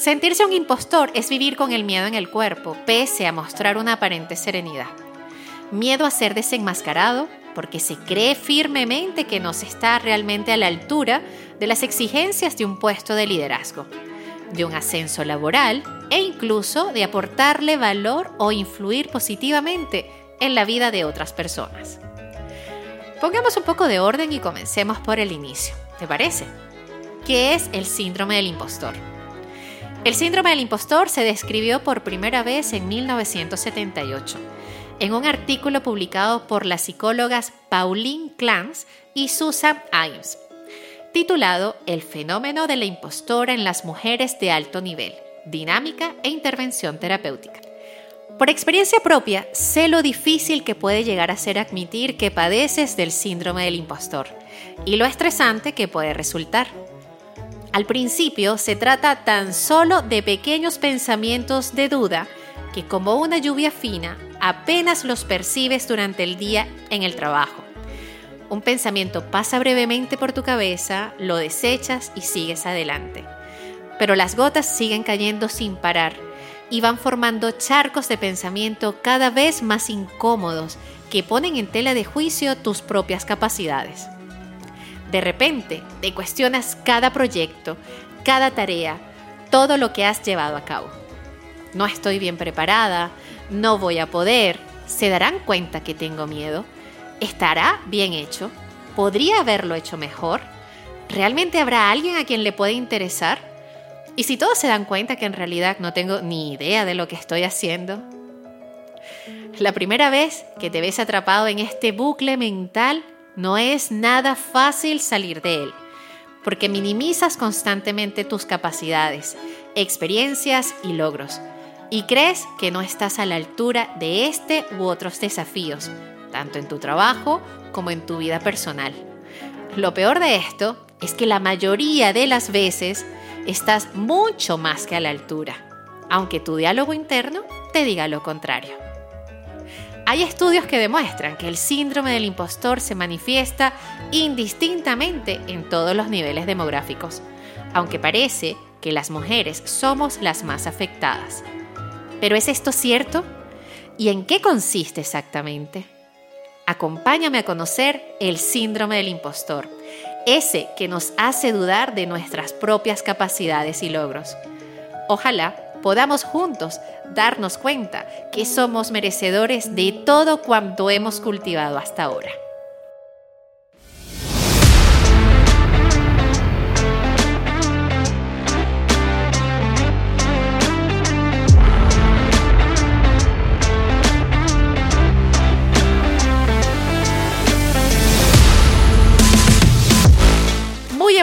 Sentirse un impostor es vivir con el miedo en el cuerpo, pese a mostrar una aparente serenidad. Miedo a ser desenmascarado, porque se cree firmemente que no se está realmente a la altura de las exigencias de un puesto de liderazgo, de un ascenso laboral e incluso de aportarle valor o influir positivamente en la vida de otras personas. Pongamos un poco de orden y comencemos por el inicio, ¿te parece? ¿Qué es el síndrome del impostor? El síndrome del impostor se describió por primera vez en 1978 en un artículo publicado por las psicólogas Pauline Clance y Susan Imes, titulado El fenómeno de la impostora en las mujeres de alto nivel, dinámica e intervención terapéutica. Por experiencia propia, sé lo difícil que puede llegar a ser admitir que padeces del síndrome del impostor y lo estresante que puede resultar. Al principio se trata tan solo de pequeños pensamientos de duda que como una lluvia fina apenas los percibes durante el día en el trabajo. Un pensamiento pasa brevemente por tu cabeza, lo desechas y sigues adelante. Pero las gotas siguen cayendo sin parar y van formando charcos de pensamiento cada vez más incómodos que ponen en tela de juicio tus propias capacidades. De repente, te cuestionas cada proyecto, cada tarea, todo lo que has llevado a cabo. No estoy bien preparada, no voy a poder, se darán cuenta que tengo miedo, estará bien hecho, podría haberlo hecho mejor, realmente habrá alguien a quien le puede interesar. Y si todos se dan cuenta que en realidad no tengo ni idea de lo que estoy haciendo, la primera vez que te ves atrapado en este bucle mental no es nada fácil salir de él, porque minimizas constantemente tus capacidades, experiencias y logros, y crees que no estás a la altura de este u otros desafíos, tanto en tu trabajo como en tu vida personal. Lo peor de esto es que la mayoría de las veces estás mucho más que a la altura, aunque tu diálogo interno te diga lo contrario. Hay estudios que demuestran que el síndrome del impostor se manifiesta indistintamente en todos los niveles demográficos, aunque parece que las mujeres somos las más afectadas. ¿Pero es esto cierto? ¿Y en qué consiste exactamente? Acompáñame a conocer el síndrome del impostor, ese que nos hace dudar de nuestras propias capacidades y logros. Ojalá podamos juntos darnos cuenta que somos merecedores de todo cuanto hemos cultivado hasta ahora.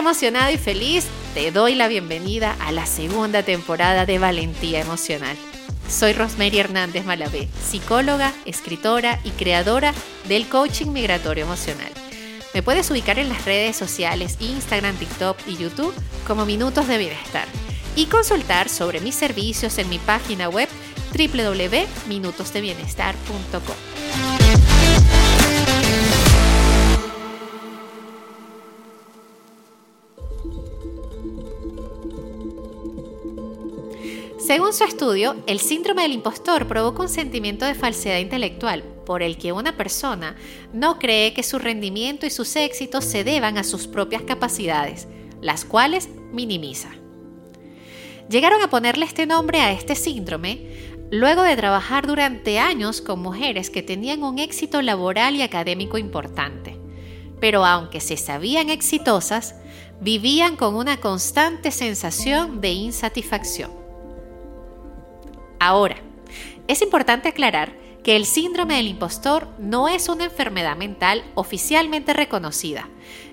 Muy emocionada y feliz te doy la bienvenida a la segunda temporada de Valentía Emocional. Soy Rosemary Hernández Malavé, psicóloga, escritora y creadora del coaching migratorio emocional. Me puedes ubicar en las redes sociales Instagram, TikTok y YouTube como Minutos de Bienestar y consultar sobre mis servicios en mi página web www.minutosdebienestar.com. Según su estudio, el síndrome del impostor provoca un sentimiento de falsedad intelectual por el que una persona no cree que su rendimiento y sus éxitos se deban a sus propias capacidades, las cuales minimiza. Llegaron a ponerle este nombre a este síndrome luego de trabajar durante años con mujeres que tenían un éxito laboral y académico importante, pero aunque se sabían exitosas, vivían con una constante sensación de insatisfacción. Ahora, es importante aclarar que el síndrome del impostor no es una enfermedad mental oficialmente reconocida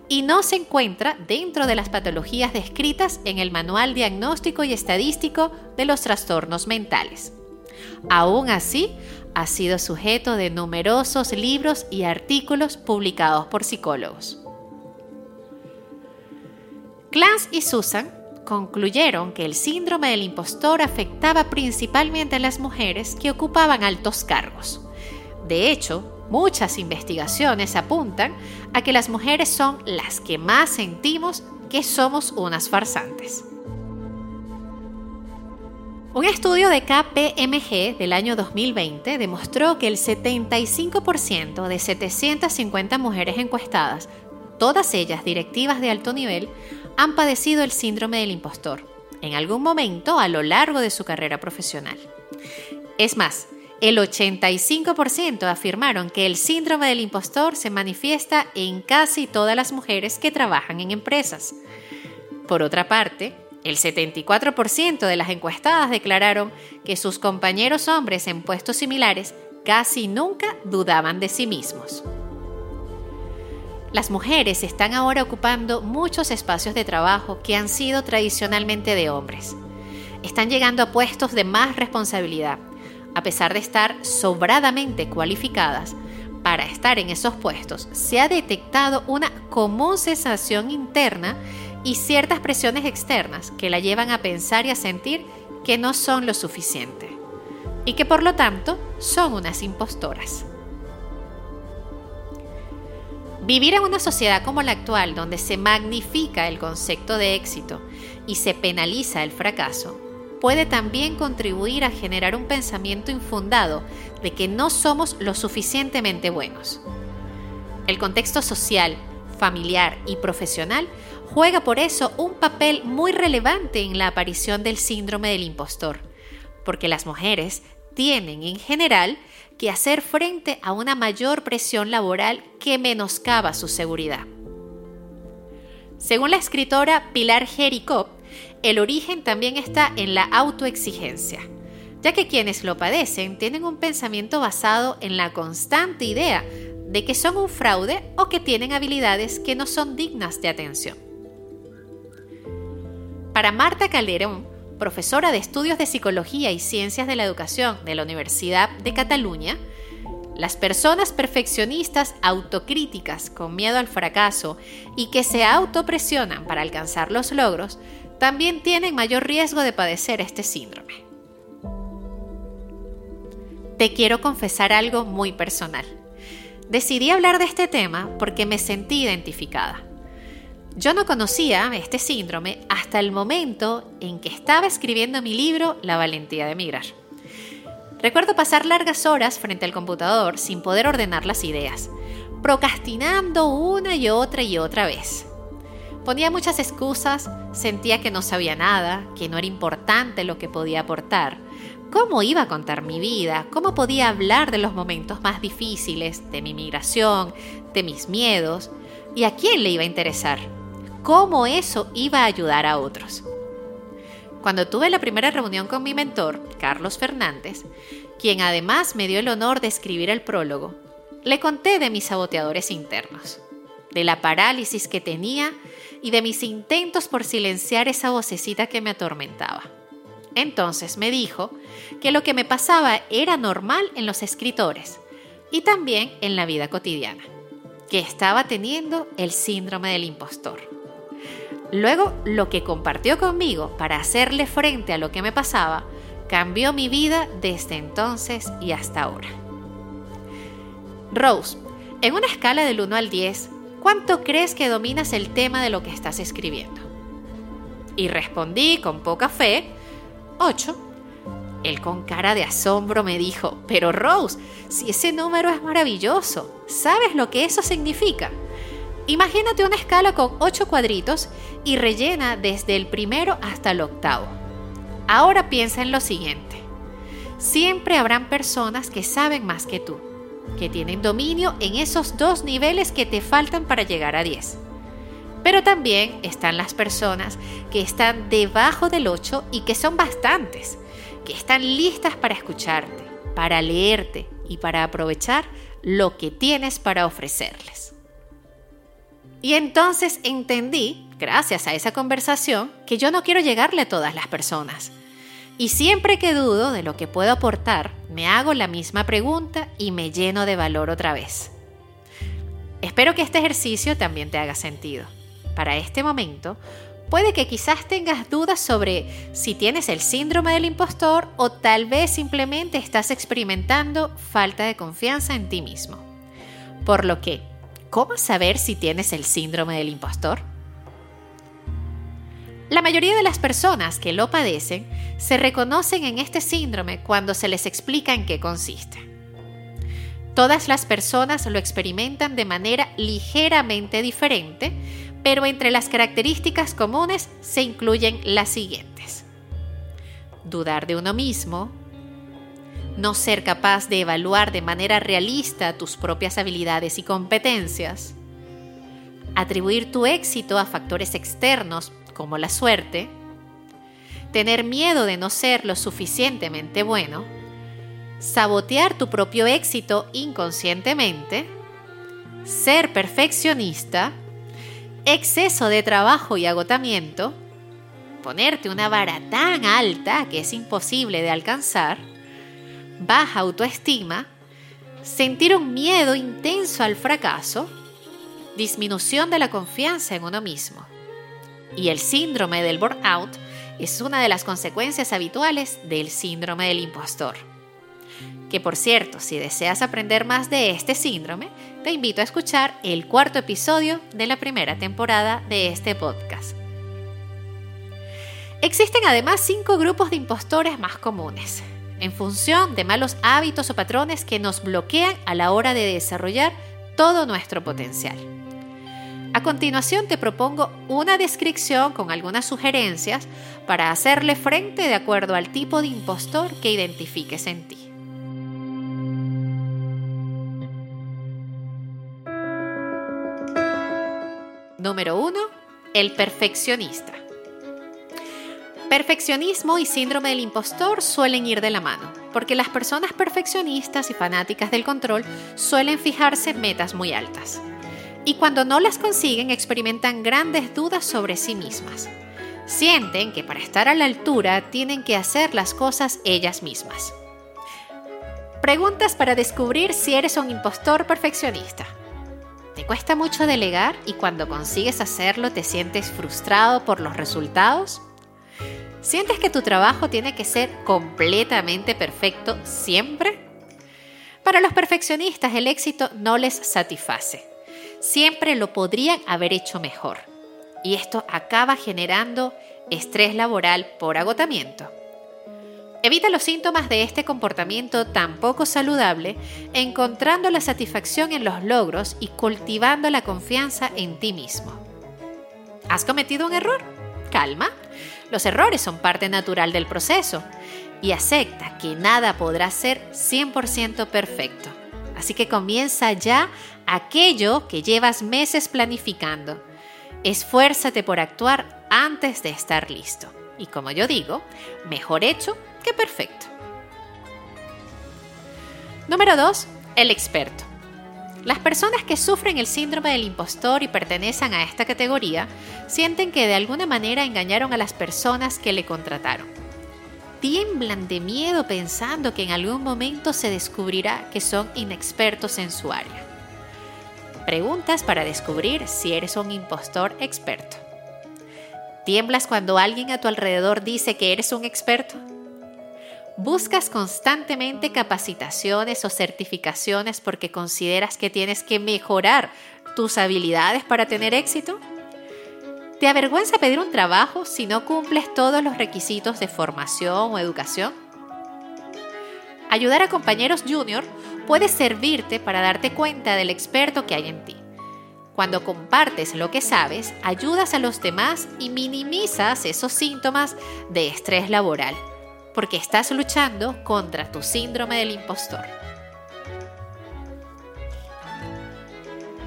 y no se encuentra dentro de las patologías descritas en el Manual Diagnóstico y Estadístico de los Trastornos Mentales. Aún así, ha sido sujeto de numerosos libros y artículos publicados por psicólogos. Y Susan concluyeron que el síndrome del impostor afectaba principalmente a las mujeres que ocupaban altos cargos. De hecho, muchas investigaciones apuntan a que las mujeres son las que más sentimos que somos unas farsantes. Un estudio de KPMG del año 2020 demostró que el 75% de 750 mujeres encuestadas, todas ellas directivas de alto nivel, han padecido el síndrome del impostor en algún momento a lo largo de su carrera profesional. Es más, el 85% afirmaron que el síndrome del impostor se manifiesta en casi todas las mujeres que trabajan en empresas. Por otra parte, el 74% de las encuestadas declararon que sus compañeros hombres en puestos similares casi nunca dudaban de sí mismos. Las mujeres están ahora ocupando muchos espacios de trabajo que han sido tradicionalmente de hombres. Están llegando a puestos de más responsabilidad, a pesar de estar sobradamente cualificadas para estar en esos puestos, se ha detectado una común sensación interna y ciertas presiones externas que la llevan a pensar y a sentir que no son lo suficiente y que por lo tanto son unas impostoras. Vivir en una sociedad como la actual, donde se magnifica el concepto de éxito y se penaliza el fracaso, puede también contribuir a generar un pensamiento infundado de que no somos lo suficientemente buenos. El contexto social, familiar y profesional juega por eso un papel muy relevante en la aparición del síndrome del impostor, porque las mujeres tienen en general que hacer frente a una mayor presión laboral que menoscaba su seguridad. Según la escritora Pilar Jericó, el origen también está en la autoexigencia, ya que quienes lo padecen tienen un pensamiento basado en la constante idea de que son un fraude o que tienen habilidades que no son dignas de atención. Para Marta Calderón, profesora de Estudios de Psicología y Ciencias de la Educación de la Universidad de Cataluña, las personas perfeccionistas autocríticas con miedo al fracaso y que se autopresionan para alcanzar los logros también tienen mayor riesgo de padecer este síndrome. Te quiero confesar algo muy personal. Decidí hablar de este tema porque me sentí identificada. Yo no conocía este síndrome hasta el momento en que estaba escribiendo mi libro La valentía de emigrar. Recuerdo pasar largas horas frente al computador sin poder ordenar las ideas, procrastinando una y otra y otra vez. Ponía muchas excusas, sentía que no sabía nada, que no era importante lo que podía aportar. ¿Cómo iba a contar mi vida? ¿Cómo podía hablar de los momentos más difíciles, de mi migración, de mis miedos? ¿Y a quién le iba a interesar? Cómo eso iba a ayudar a otros. Cuando tuve la primera reunión con mi mentor, Carlos Fernández, quien además me dio el honor de escribir el prólogo, le conté de mis saboteadores internos, de la parálisis que tenía y de mis intentos por silenciar esa vocecita que me atormentaba. Entonces me dijo que lo que me pasaba era normal en los escritores y también en la vida cotidiana, que estaba teniendo el síndrome del impostor. Luego, lo que compartió conmigo para hacerle frente a lo que me pasaba cambió mi vida desde entonces y hasta ahora. Rose, en una escala del 1 al 10, ¿cuánto crees que dominas el tema de lo que estás escribiendo? Y respondí con poca fe, 8. Él con cara de asombro me dijo, pero Rose, si ese número es maravilloso, ¿sabes lo que eso significa? Imagínate una escala con 8 cuadritos y rellena desde el primero hasta el octavo. Ahora piensa en lo siguiente. Siempre habrán personas que saben más que tú, que tienen dominio en esos dos niveles que te faltan para llegar a 10. Pero también están las personas que están debajo del 8 y que son bastantes, que están listas para escucharte, para leerte y para aprovechar lo que tienes para ofrecerles. Y entonces entendí, gracias a esa conversación, que yo no quiero llegarle a todas las personas. Y siempre que dudo de lo que puedo aportar, me hago la misma pregunta y me lleno de valor otra vez. Espero que este ejercicio también te haga sentido. Para este momento, puede que quizás tengas dudas sobre si tienes el síndrome del impostor o tal vez simplemente estás experimentando falta de confianza en ti mismo. Por lo que ¿Cómo saber si tienes el síndrome del impostor? La mayoría de las personas que lo padecen se reconocen en este síndrome cuando se les explica en qué consiste. Todas las personas lo experimentan de manera ligeramente diferente, pero entre las características comunes se incluyen las siguientes. Dudar de uno mismo, no ser capaz de evaluar de manera realista tus propias habilidades y competencias, atribuir tu éxito a factores externos como la suerte, tener miedo de no ser lo suficientemente bueno, sabotear tu propio éxito inconscientemente, ser perfeccionista, exceso de trabajo y agotamiento, ponerte una vara tan alta que es imposible de alcanzar, baja autoestima, sentir un miedo intenso al fracaso, disminución de la confianza en uno mismo. Y el síndrome del burnout es una de las consecuencias habituales del síndrome del impostor. Que por cierto, si deseas aprender más de este síndrome, te invito a escuchar el cuarto episodio de la primera temporada de este podcast. Existen además cinco grupos de impostores más comunes, en función de malos hábitos o patrones que nos bloquean a la hora de desarrollar todo nuestro potencial. A continuación te propongo una descripción con algunas sugerencias para hacerle frente de acuerdo al tipo de impostor que identifiques en ti. Número 1. El perfeccionista. Perfeccionismo y síndrome del impostor suelen ir de la mano, porque las personas perfeccionistas y fanáticas del control suelen fijarse metas muy altas y cuando no las consiguen experimentan grandes dudas sobre sí mismas. Sienten que para estar a la altura tienen que hacer las cosas ellas mismas. Preguntas para descubrir si eres un impostor perfeccionista. ¿Te cuesta mucho delegar y cuando consigues hacerlo te sientes frustrado por los resultados? ¿Sientes que tu trabajo tiene que ser completamente perfecto siempre? Para los perfeccionistas el éxito no les satisface siempre lo podrían haber hecho mejor. Y esto acaba generando estrés laboral por agotamiento. Evita los síntomas de este comportamiento tan poco saludable encontrando la satisfacción en los logros y cultivando la confianza en ti mismo. ¿Has cometido un error? Calma. Los errores son parte natural del proceso y acepta que nada podrá ser 100% perfecto. Así que comienza ya aquello que llevas meses planificando. Esfuérzate por actuar antes de estar listo. Y como yo digo, mejor hecho que perfecto. Número 2. El experto. Las personas que sufren el síndrome del impostor y pertenecen a esta categoría sienten que de alguna manera engañaron a las personas que le contrataron tiemblan de miedo pensando que en algún momento se descubrirá que son inexpertos en su área. Preguntas para descubrir si eres un impostor experto. ¿Tiemblas cuando alguien a tu alrededor dice que eres un experto? ¿Buscas constantemente capacitaciones o certificaciones porque consideras que tienes que mejorar tus habilidades para tener éxito? ¿Te avergüenza pedir un trabajo si no cumples todos los requisitos de formación o educación? Ayudar a compañeros junior puede servirte para darte cuenta del experto que hay en ti. Cuando compartes lo que sabes, ayudas a los demás y minimizas esos síntomas de estrés laboral, porque estás luchando contra tu síndrome del impostor.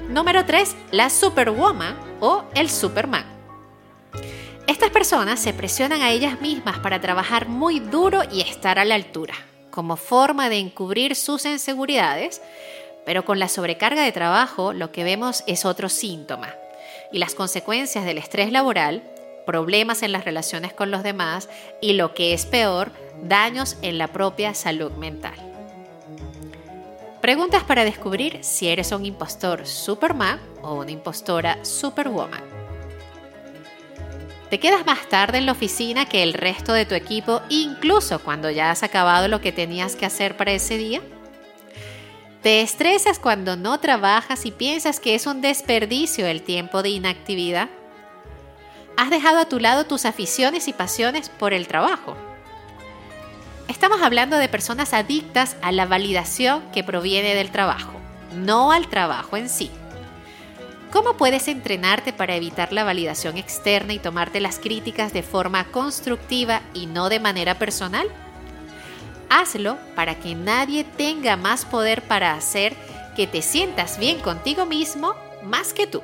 Número 3. La Superwoman o el Superman. Estas personas se presionan a ellas mismas para trabajar muy duro y estar a la altura, como forma de encubrir sus inseguridades, pero con la sobrecarga de trabajo lo que vemos es otro síntoma, y las consecuencias del estrés laboral, problemas en las relaciones con los demás y lo que es peor, daños en la propia salud mental. Preguntas para descubrir si eres un impostor Superman o una impostora Superwoman. Te quedas más tarde en la oficina que el resto de tu equipo, incluso cuando ya has acabado lo que tenías que hacer para ese día. Te estresas cuando no trabajas y piensas que es un desperdicio el tiempo de inactividad. Has dejado a tu lado tus aficiones y pasiones por el trabajo. Estamos hablando de personas adictas a la validación que proviene del trabajo, no al trabajo en sí. ¿Cómo puedes entrenarte para evitar la validación externa y tomarte las críticas de forma constructiva y no de manera personal? Hazlo para que nadie tenga más poder para hacer que te sientas bien contigo mismo más que tú.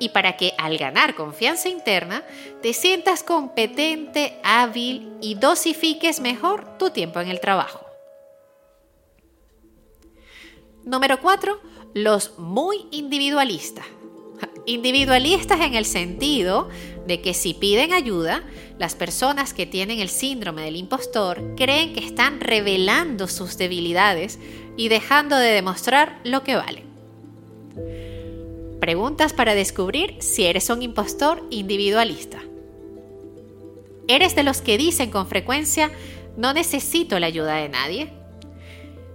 Y para que al ganar confianza interna te sientas competente, hábil y dosifiques mejor tu tiempo en el trabajo. Número 4 los muy individualistas. Individualistas en el sentido de que si piden ayuda, las personas que tienen el síndrome del impostor creen que están revelando sus debilidades y dejando de demostrar lo que valen. Preguntas para descubrir si eres un impostor individualista. ¿Eres de los que dicen con frecuencia, no necesito la ayuda de nadie?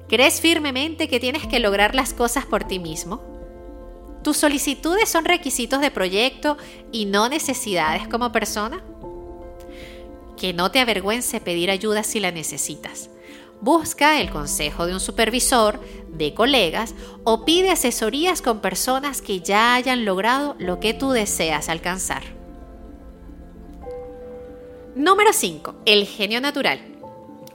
¿Crees firmemente que tienes que lograr las cosas por ti mismo? ¿Tus solicitudes son requisitos de proyecto y no necesidades como persona? Que no te avergüence pedir ayuda si la necesitas. Busca el consejo de un supervisor, de colegas o pide asesorías con personas que ya hayan logrado lo que tú deseas alcanzar. Número 5. El genio natural.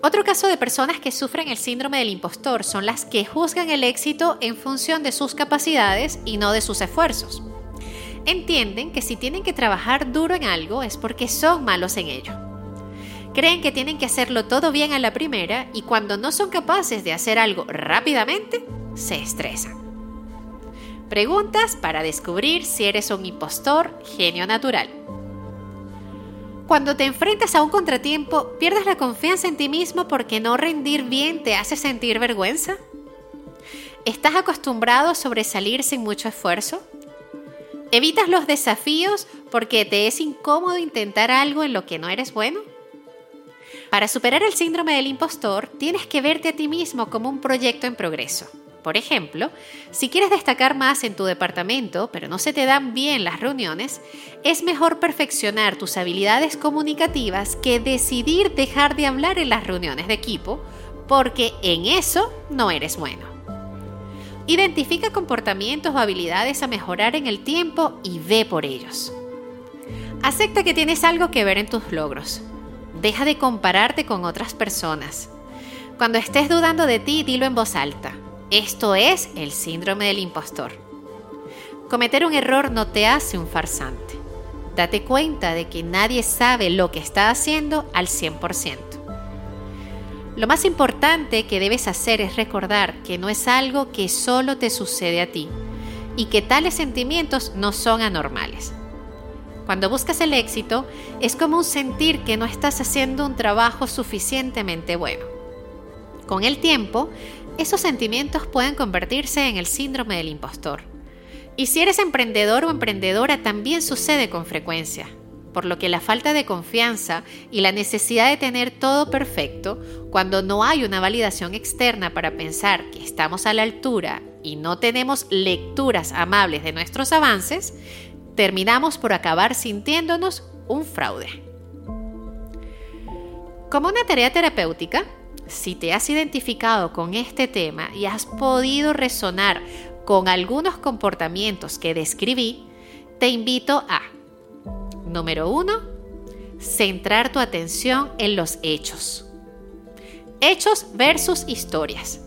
Otro caso de personas que sufren el síndrome del impostor son las que juzgan el éxito en función de sus capacidades y no de sus esfuerzos. Entienden que si tienen que trabajar duro en algo es porque son malos en ello. Creen que tienen que hacerlo todo bien a la primera y cuando no son capaces de hacer algo rápidamente, se estresan. Preguntas para descubrir si eres un impostor genio natural. Cuando te enfrentas a un contratiempo, ¿pierdes la confianza en ti mismo porque no rendir bien te hace sentir vergüenza? ¿Estás acostumbrado a sobresalir sin mucho esfuerzo? ¿Evitas los desafíos porque te es incómodo intentar algo en lo que no eres bueno? Para superar el síndrome del impostor, tienes que verte a ti mismo como un proyecto en progreso. Por ejemplo, si quieres destacar más en tu departamento, pero no se te dan bien las reuniones, es mejor perfeccionar tus habilidades comunicativas que decidir dejar de hablar en las reuniones de equipo, porque en eso no eres bueno. Identifica comportamientos o habilidades a mejorar en el tiempo y ve por ellos. Acepta que tienes algo que ver en tus logros. Deja de compararte con otras personas. Cuando estés dudando de ti, dilo en voz alta. Esto es el síndrome del impostor. Cometer un error no te hace un farsante. Date cuenta de que nadie sabe lo que está haciendo al 100%. Lo más importante que debes hacer es recordar que no es algo que solo te sucede a ti y que tales sentimientos no son anormales. Cuando buscas el éxito, es como un sentir que no estás haciendo un trabajo suficientemente bueno. Con el tiempo, esos sentimientos pueden convertirse en el síndrome del impostor. Y si eres emprendedor o emprendedora también sucede con frecuencia, por lo que la falta de confianza y la necesidad de tener todo perfecto, cuando no hay una validación externa para pensar que estamos a la altura y no tenemos lecturas amables de nuestros avances, terminamos por acabar sintiéndonos un fraude. Como una tarea terapéutica, si te has identificado con este tema y has podido resonar con algunos comportamientos que describí, te invito a, número uno, centrar tu atención en los hechos. Hechos versus historias.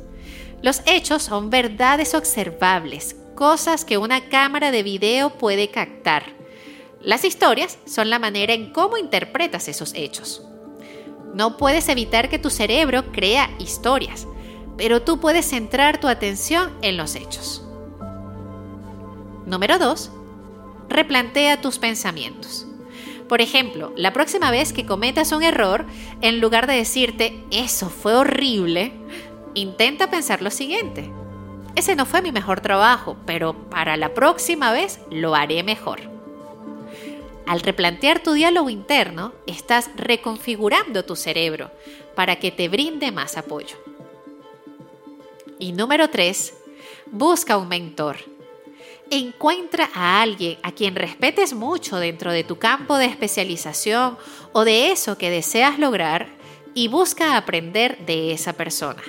Los hechos son verdades observables, cosas que una cámara de video puede captar. Las historias son la manera en cómo interpretas esos hechos. No puedes evitar que tu cerebro crea historias, pero tú puedes centrar tu atención en los hechos. Número 2. Replantea tus pensamientos. Por ejemplo, la próxima vez que cometas un error, en lugar de decirte, eso fue horrible, intenta pensar lo siguiente. Ese no fue mi mejor trabajo, pero para la próxima vez lo haré mejor. Al replantear tu diálogo interno, estás reconfigurando tu cerebro para que te brinde más apoyo. Y número 3, busca un mentor. Encuentra a alguien a quien respetes mucho dentro de tu campo de especialización o de eso que deseas lograr y busca aprender de esa persona.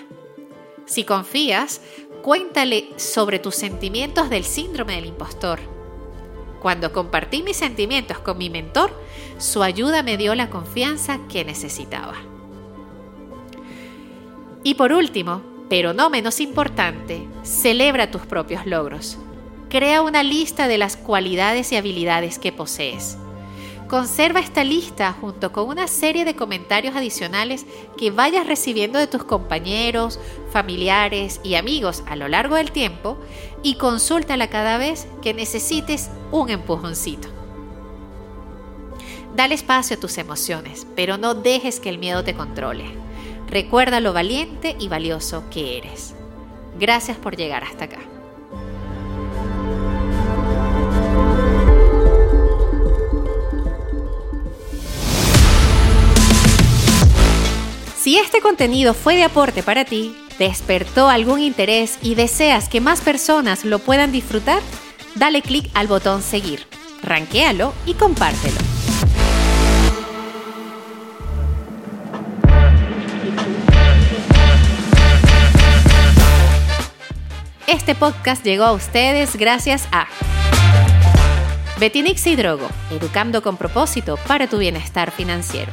Si confías, cuéntale sobre tus sentimientos del síndrome del impostor. Cuando compartí mis sentimientos con mi mentor, su ayuda me dio la confianza que necesitaba. Y por último, pero no menos importante, celebra tus propios logros. Crea una lista de las cualidades y habilidades que posees. Conserva esta lista junto con una serie de comentarios adicionales que vayas recibiendo de tus compañeros, familiares y amigos a lo largo del tiempo y consúltala cada vez que necesites un empujoncito. Dale espacio a tus emociones, pero no dejes que el miedo te controle. Recuerda lo valiente y valioso que eres. Gracias por llegar hasta acá. Si este contenido fue de aporte para ti, despertó algún interés y deseas que más personas lo puedan disfrutar, dale clic al botón seguir, ranquéalo y compártelo. Este podcast llegó a ustedes gracias a Betinix y Drogo, educando con propósito para tu bienestar financiero